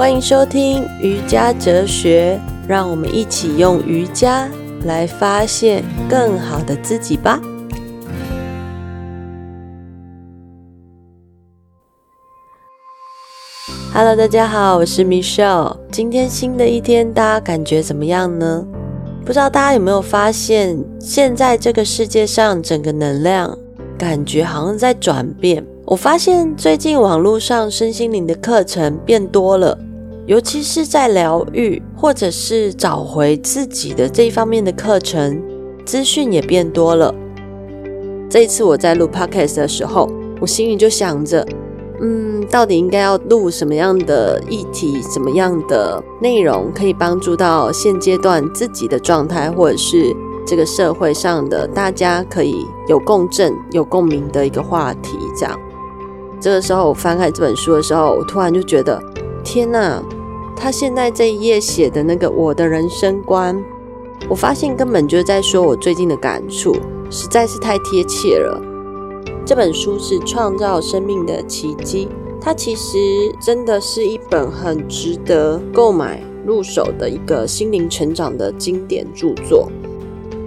欢迎收听瑜伽哲学，让我们一起用瑜伽来发现更好的自己吧。Hello，大家好，我是 Michelle。今天新的一天，大家感觉怎么样呢？不知道大家有没有发现，现在这个世界上整个能量感觉好像在转变。我发现最近网络上身心灵的课程变多了。尤其是在疗愈或者是找回自己的这一方面的课程，资讯也变多了。这一次我在录 podcast 的时候，我心里就想着，嗯，到底应该要录什么样的议题，什么样的内容，可以帮助到现阶段自己的状态，或者是这个社会上的大家可以有共振、有共鸣的一个话题。这样，这个时候我翻开这本书的时候，我突然就觉得，天哪！他现在这一页写的那个我的人生观，我发现根本就是在说我最近的感触，实在是太贴切了。这本书是《创造生命的奇迹》，它其实真的是一本很值得购买入手的一个心灵成长的经典著作。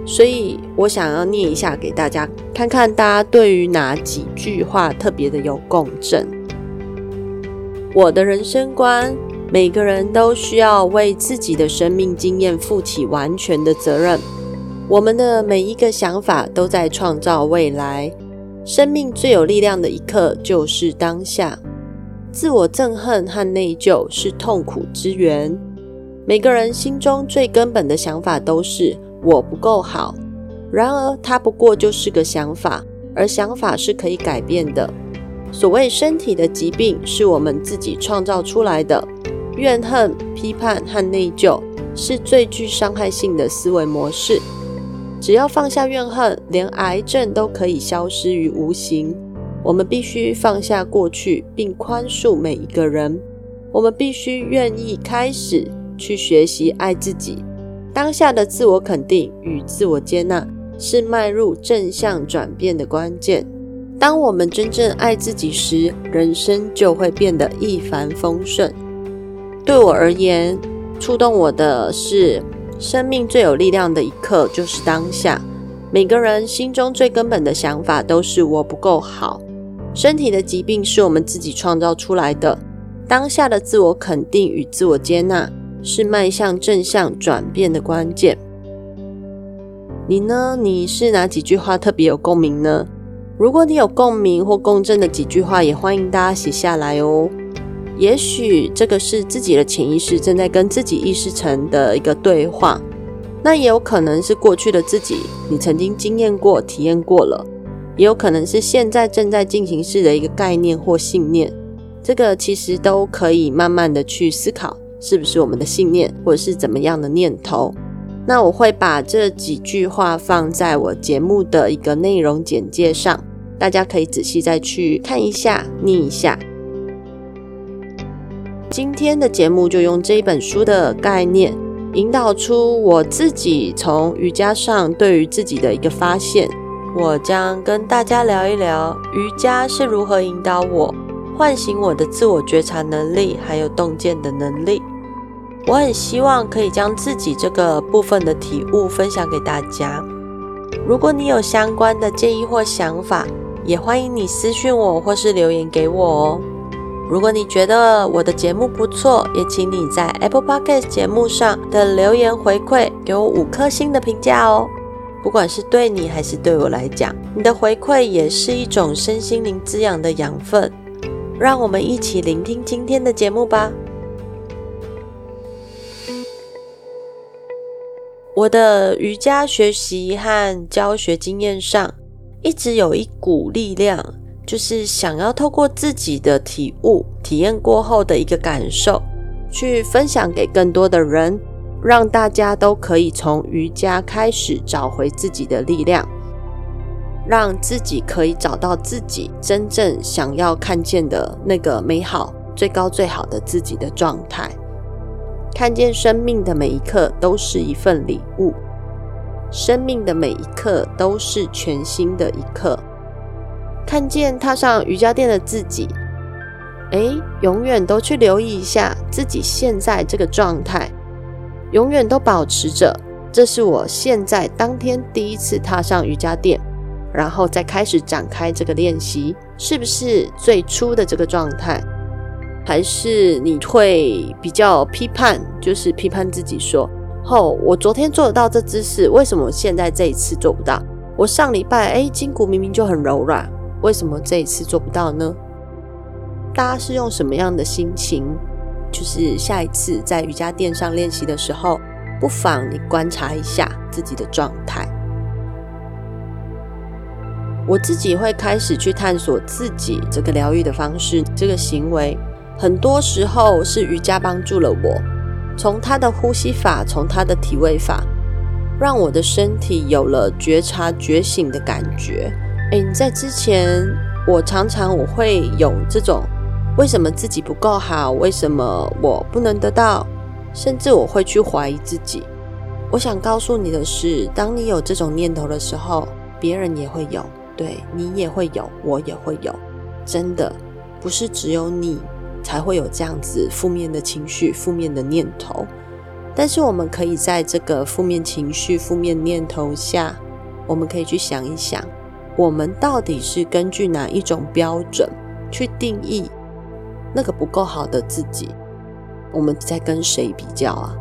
所以我想要念一下给大家，看看大家对于哪几句话特别的有共振。我的人生观。每个人都需要为自己的生命经验负起完全的责任。我们的每一个想法都在创造未来。生命最有力量的一刻就是当下。自我憎恨和内疚是痛苦之源。每个人心中最根本的想法都是“我不够好”。然而，它不过就是个想法，而想法是可以改变的。所谓身体的疾病，是我们自己创造出来的。怨恨、批判和内疚是最具伤害性的思维模式。只要放下怨恨，连癌症都可以消失于无形。我们必须放下过去，并宽恕每一个人。我们必须愿意开始去学习爱自己。当下的自我肯定与自我接纳是迈入正向转变的关键。当我们真正爱自己时，人生就会变得一帆风顺。对我而言，触动我的是生命最有力量的一刻就是当下。每个人心中最根本的想法都是我不够好。身体的疾病是我们自己创造出来的。当下的自我肯定与自我接纳是迈向正向转变的关键。你呢？你是哪几句话特别有共鸣呢？如果你有共鸣或共振的几句话，也欢迎大家写下来哦。也许这个是自己的潜意识正在跟自己意识层的一个对话，那也有可能是过去的自己，你曾经经验过、体验过了，也有可能是现在正在进行式的一个概念或信念。这个其实都可以慢慢的去思考，是不是我们的信念，或者是怎么样的念头。那我会把这几句话放在我节目的一个内容简介上，大家可以仔细再去看一下、念一下。今天的节目就用这一本书的概念，引导出我自己从瑜伽上对于自己的一个发现。我将跟大家聊一聊瑜伽是如何引导我唤醒我的自我觉察能力，还有洞见的能力。我很希望可以将自己这个部分的体悟分享给大家。如果你有相关的建议或想法，也欢迎你私讯我或是留言给我哦。如果你觉得我的节目不错，也请你在 Apple Podcast 节目上的留言回馈，给我五颗星的评价哦。不管是对你还是对我来讲，你的回馈也是一种身心灵滋养的养分。让我们一起聆听今天的节目吧。我的瑜伽学习和教学经验上，一直有一股力量。就是想要透过自己的体悟、体验过后的一个感受，去分享给更多的人，让大家都可以从瑜伽开始找回自己的力量，让自己可以找到自己真正想要看见的那个美好、最高最好的自己的状态，看见生命的每一刻都是一份礼物，生命的每一刻都是全新的一刻。看见踏上瑜伽垫的自己，诶，永远都去留意一下自己现在这个状态，永远都保持着，这是我现在当天第一次踏上瑜伽垫，然后再开始展开这个练习，是不是最初的这个状态？还是你会比较批判，就是批判自己说：“哦，我昨天做得到这姿势，为什么现在这一次做不到？我上礼拜诶，筋骨明明就很柔软，为什么这一次做不到呢？”大家是用什么样的心情？就是下一次在瑜伽垫上练习的时候，不妨你观察一下自己的状态。我自己会开始去探索自己这个疗愈的方式，这个行为。很多时候是瑜伽帮助了我，从他的呼吸法，从他的体位法，让我的身体有了觉察觉醒的感觉。诶，你在之前，我常常我会有这种，为什么自己不够好？为什么我不能得到？甚至我会去怀疑自己。我想告诉你的是，当你有这种念头的时候，别人也会有，对，你也会有，我也会有，真的不是只有你。才会有这样子负面的情绪、负面的念头。但是我们可以在这个负面情绪、负面念头下，我们可以去想一想，我们到底是根据哪一种标准去定义那个不够好的自己？我们在跟谁比较啊？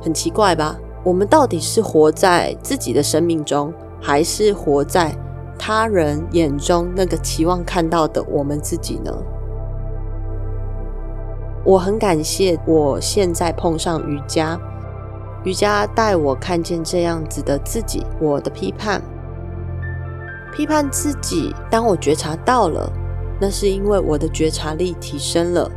很奇怪吧？我们到底是活在自己的生命中，还是活在他人眼中那个期望看到的我们自己呢？我很感谢我现在碰上瑜伽，瑜伽带我看见这样子的自己。我的批判，批判自己，当我觉察到了，那是因为我的觉察力提升了。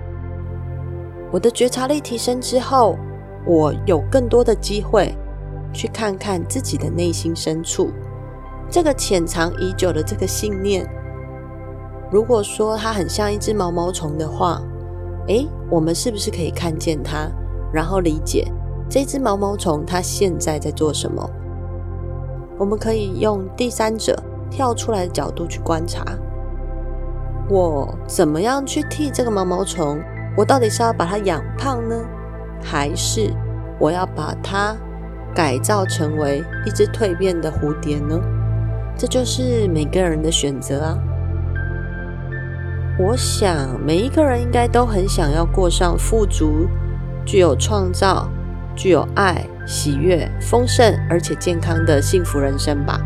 我的觉察力提升之后，我有更多的机会去看看自己的内心深处，这个潜藏已久的这个信念。如果说它很像一只毛毛虫的话，诶，我们是不是可以看见它，然后理解这只毛毛虫它现在在做什么？我们可以用第三者跳出来的角度去观察，我怎么样去替这个毛毛虫？我到底是要把它养胖呢，还是我要把它改造成为一只蜕变的蝴蝶呢？这就是每个人的选择啊。我想，每一个人应该都很想要过上富足、具有创造、具有爱、喜悦、丰盛而且健康的幸福人生吧。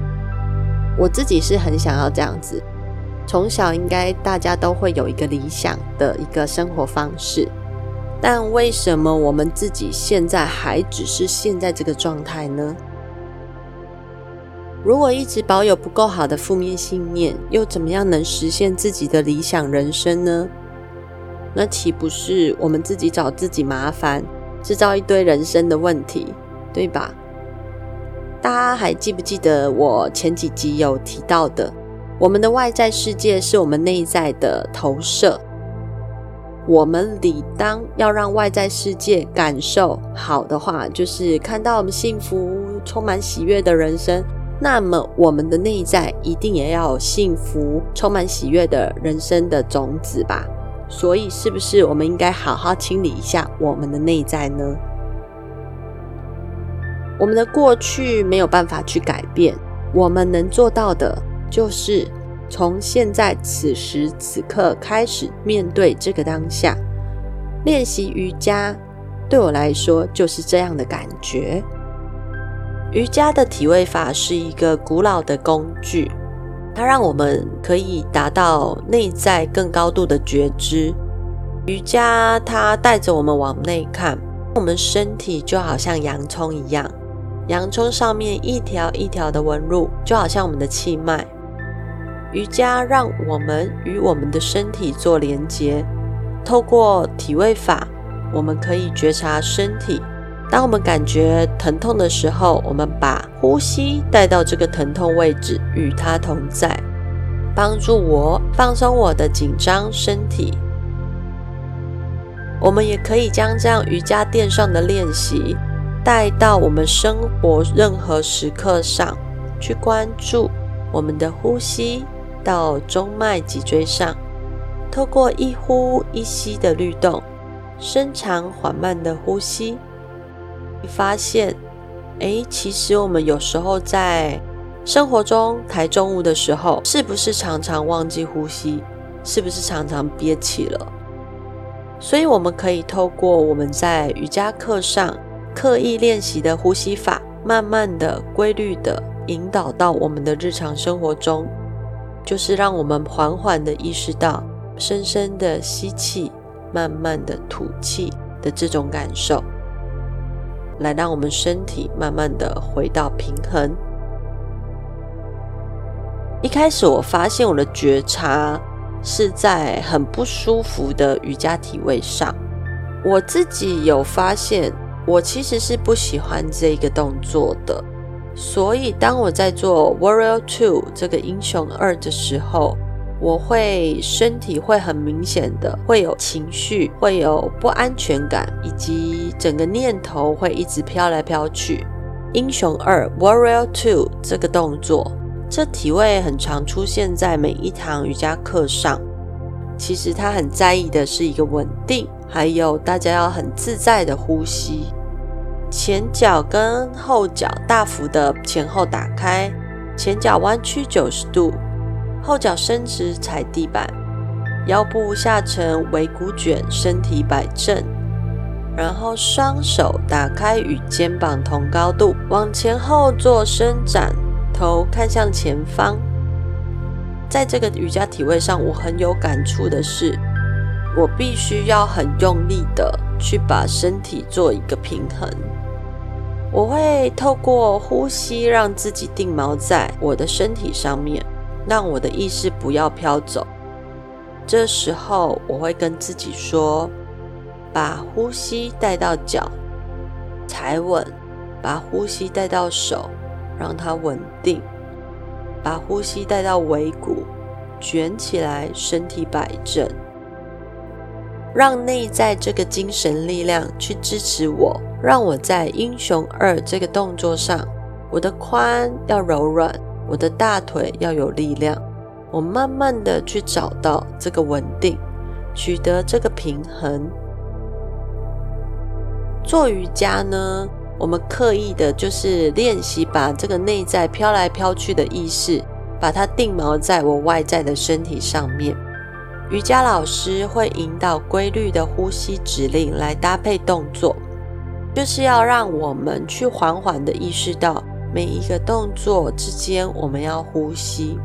我自己是很想要这样子。从小应该大家都会有一个理想的一个生活方式，但为什么我们自己现在还只是现在这个状态呢？如果一直保有不够好的负面信念，又怎么样能实现自己的理想人生呢？那岂不是我们自己找自己麻烦，制造一堆人生的问题，对吧？大家还记不记得我前几集有提到的，我们的外在世界是我们内在的投射，我们理当要让外在世界感受好的话，就是看到我们幸福、充满喜悦的人生。那么，我们的内在一定也要有幸福、充满喜悦的人生的种子吧？所以，是不是我们应该好好清理一下我们的内在呢？我们的过去没有办法去改变，我们能做到的就是从现在此时此刻开始面对这个当下。练习瑜伽对我来说就是这样的感觉。瑜伽的体位法是一个古老的工具，它让我们可以达到内在更高度的觉知。瑜伽它带着我们往内看，我们身体就好像洋葱一样，洋葱上面一条一条的纹路，就好像我们的气脉。瑜伽让我们与我们的身体做连接，透过体位法，我们可以觉察身体。当我们感觉疼痛的时候，我们把呼吸带到这个疼痛位置，与它同在，帮助我放松我的紧张身体。我们也可以将这样瑜伽垫上的练习带到我们生活任何时刻上去，关注我们的呼吸到中脉脊椎上。透过一呼一吸的律动，深长缓慢的呼吸，你发现，哎，其实我们有时候在生活中抬重物的时候，是不是常常忘记呼吸？是不是常常憋气了？所以我们可以透过我们在瑜伽课上刻意练习的呼吸法，慢慢的、规律的引导到我们的日常生活中，就是让我们缓缓的意识到深深的吸气、慢慢的吐气的这种感受，来让我们身体慢慢的回到平衡。一开始我发现我的觉察。是在很不舒服的瑜伽体位上，我自己有发现，我其实是不喜欢这个动作的。所以当我在做 Warrior Two 这个英雄二的时候，我会身体会很明显的会有情绪，会有不安全感，以及整个念头会一直飘来飘去。英雄二 Warrior Two 这个动作。这体位很常出现在每一堂瑜伽课上。其实他很在意的是一个稳定，还有大家要很自在的呼吸。前脚跟后脚大幅的前后打开，前脚弯曲九十度，后脚伸直踩地板，腰部下沉尾骨卷，身体摆正，然后双手打开与肩膀同高度，往前后做伸展。头看向前方，在这个瑜伽体位上，我很有感触的是，我必须要很用力的去把身体做一个平衡。我会透过呼吸让自己定锚在我的身体上面，让我的意识不要飘走。这时候，我会跟自己说：把呼吸带到脚，踩稳；把呼吸带到手。让它稳定，把呼吸带到尾骨，卷起来，身体摆正，让内在这个精神力量去支持我，让我在英雄二这个动作上，我的髋要柔软，我的大腿要有力量，我慢慢的去找到这个稳定，取得这个平衡。做瑜伽呢，我们刻意的就是练习，把这个内在飘来飘去的意识，把它定锚在我外在的身体上面。瑜伽老师会引导规律的呼吸指令来搭配动作，就是要让我们去缓缓的意识到每一个动作之间我们要呼吸。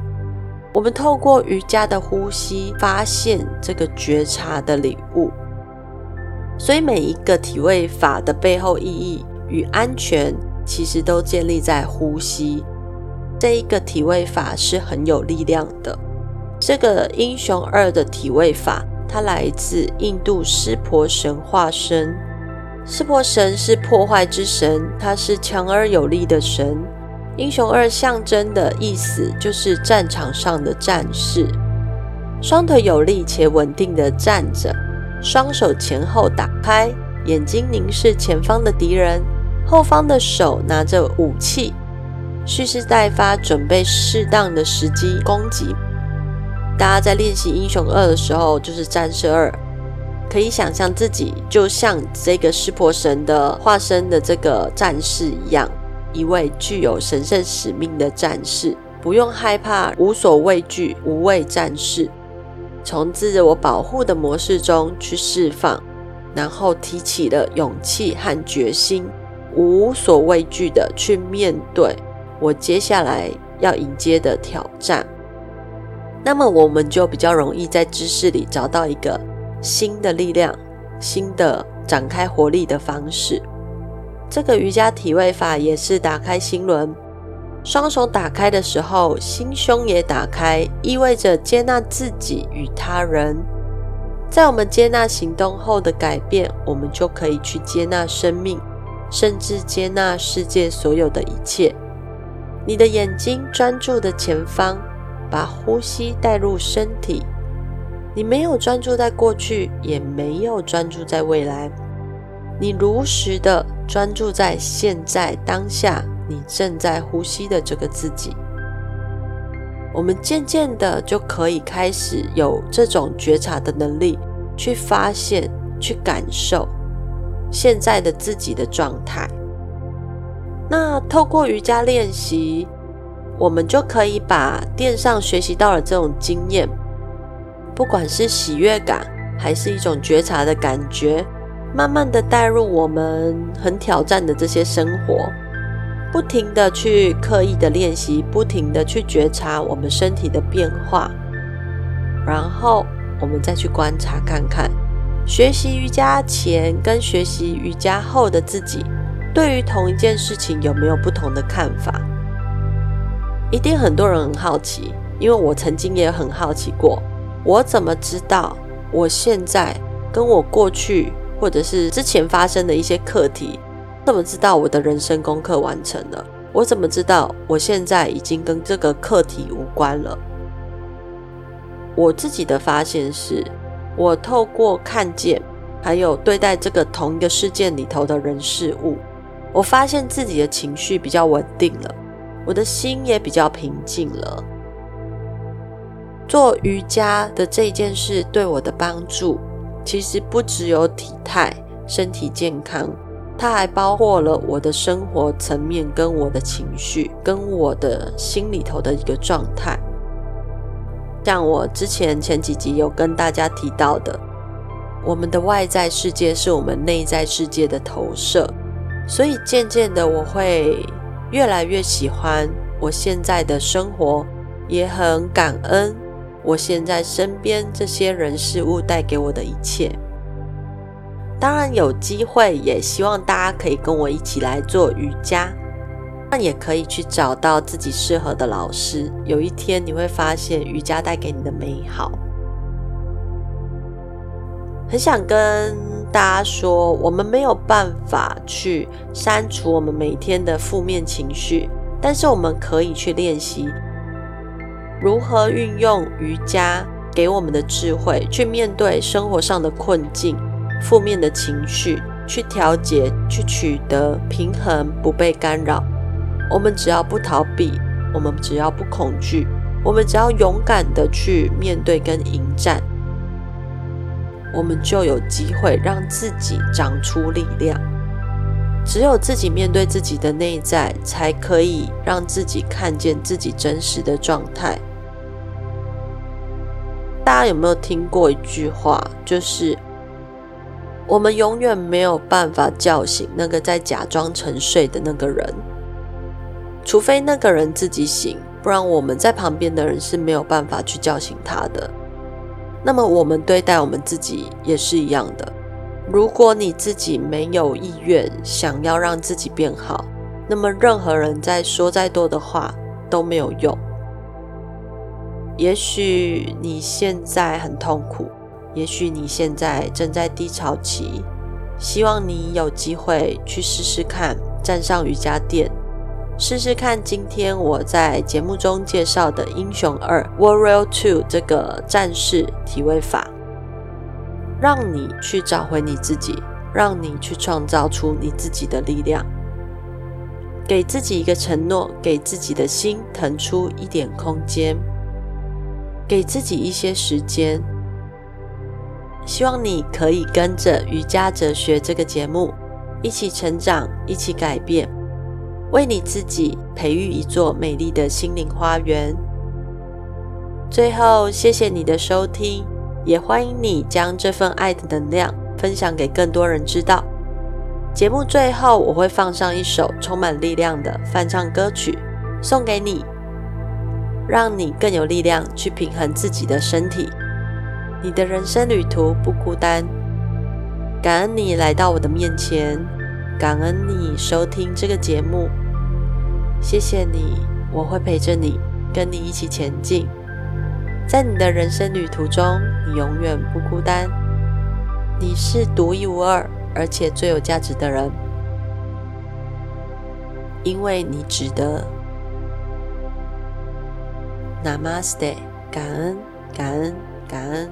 我们透过瑜伽的呼吸，发现这个觉察的领悟。所以每一个体位法的背后意义。与安全其实都建立在呼吸，这一个体位法是很有力量的。这个英雄二的体位法，它来自印度湿婆神化身。湿婆神是破坏之神，他是强而有力的神。英雄二象征的意思就是战场上的战士，双腿有力且稳定地站着，双手前后打开，眼睛凝视前方的敌人。后方的手拿着武器，蓄势待发，准备适当的时机攻击。大家在练习英雄二的时候，就是战士二，可以想象自己就像这个湿婆神的化身的这个战士一样，一位具有神圣使命的战士，不用害怕，无所畏惧，无畏战士，从自我保护的模式中去释放，然后提起了勇气和决心。无所畏惧的去面对我接下来要迎接的挑战，那么我们就比较容易在姿势里找到一个新的力量、新的展开活力的方式。这个瑜伽体位法也是打开心轮，双手打开的时候，心胸也打开，意味着接纳自己与他人。在我们接纳行动后的改变，我们就可以去接纳生命。甚至接纳世界所有的一切。你的眼睛专注的前方，把呼吸带入身体。你没有专注在过去，也没有专注在未来。你如实的专注在现在当下，你正在呼吸的这个自己。我们渐渐的就可以开始有这种觉察的能力，去发现、去感受现在的自己的状态。那透过瑜伽练习，我们就可以把垫上学习到的这种经验，不管是喜悦感，还是一种觉察的感觉，慢慢的带入我们很挑战的这些生活。不停的去刻意的练习，不停的去觉察我们身体的变化，然后我们再去观察看看，学习瑜伽前跟学习瑜伽后的自己，对于同一件事情有没有不同的看法？一定很多人很好奇，因为我曾经也很好奇过，我怎么知道我现在跟我过去或者是之前发生的一些课题？怎么知道我的人生功课完成了？我怎么知道我现在已经跟这个课题无关了？我自己的发现是，我透过看见，还有对待这个同一个事件里头的人事物，我发现自己的情绪比较稳定了，我的心也比较平静了。做瑜伽的这件事对我的帮助，其实不只有体态、身体健康。它还包括了我的生活层面，跟我的情绪，跟我的心里头的一个状态。像我之前前几集有跟大家提到的，我们的外在世界是我们内在世界的投射，所以渐渐的我会越来越喜欢我现在的生活，也很感恩我现在身边这些人事物带给我的一切。当然有机会，也希望大家可以跟我一起来做瑜伽，那也可以去找到自己适合的老师。有一天你会发现瑜伽带给你的美好。很想跟大家说，我们没有办法去删除我们每天的负面情绪，但是我们可以去练习如何运用瑜伽给我们的智慧，去面对生活上的困境。负面的情绪，去调节，去取得平衡，不被干扰。我们只要不逃避，我们只要不恐惧，我们只要勇敢的去面对跟迎战，我们就有机会让自己长出力量。只有自己面对自己的内在，才可以让自己看见自己真实的状态。大家有没有听过一句话，就是？我们永远没有办法叫醒那个在假装沉睡的那个人，除非那个人自己醒，不然我们在旁边的人是没有办法去叫醒他的。那么我们对待我们自己也是一样的。如果你自己没有意愿想要让自己变好，那么任何人在说再多的话都没有用。也许你现在很痛苦。也许你现在正在低潮期，希望你有机会去试试看站上瑜伽垫，试试看今天我在节目中介绍的英雄二 Warrior Two 这个战士体位法，让你去找回你自己，让你去创造出你自己的力量，给自己一个承诺，给自己的心腾出一点空间，给自己一些时间。希望你可以跟着瑜伽哲学这个节目一起成长，一起改变，为你自己培育一座美丽的心灵花园。最后，谢谢你的收听，也欢迎你将这份爱的能量分享给更多人知道。节目最后，我会放上一首充满力量的翻唱歌曲，送给你，让你更有力量去平衡自己的身体。你的人生旅途不孤单，感恩你来到我的面前，感恩你收听这个节目，谢谢你，我会陪着你，跟你一起前进，在你的人生旅途中，你永远不孤单，你是独一无二而且最有价值的人，因为你值得。Namaste，感恩，感恩，感恩。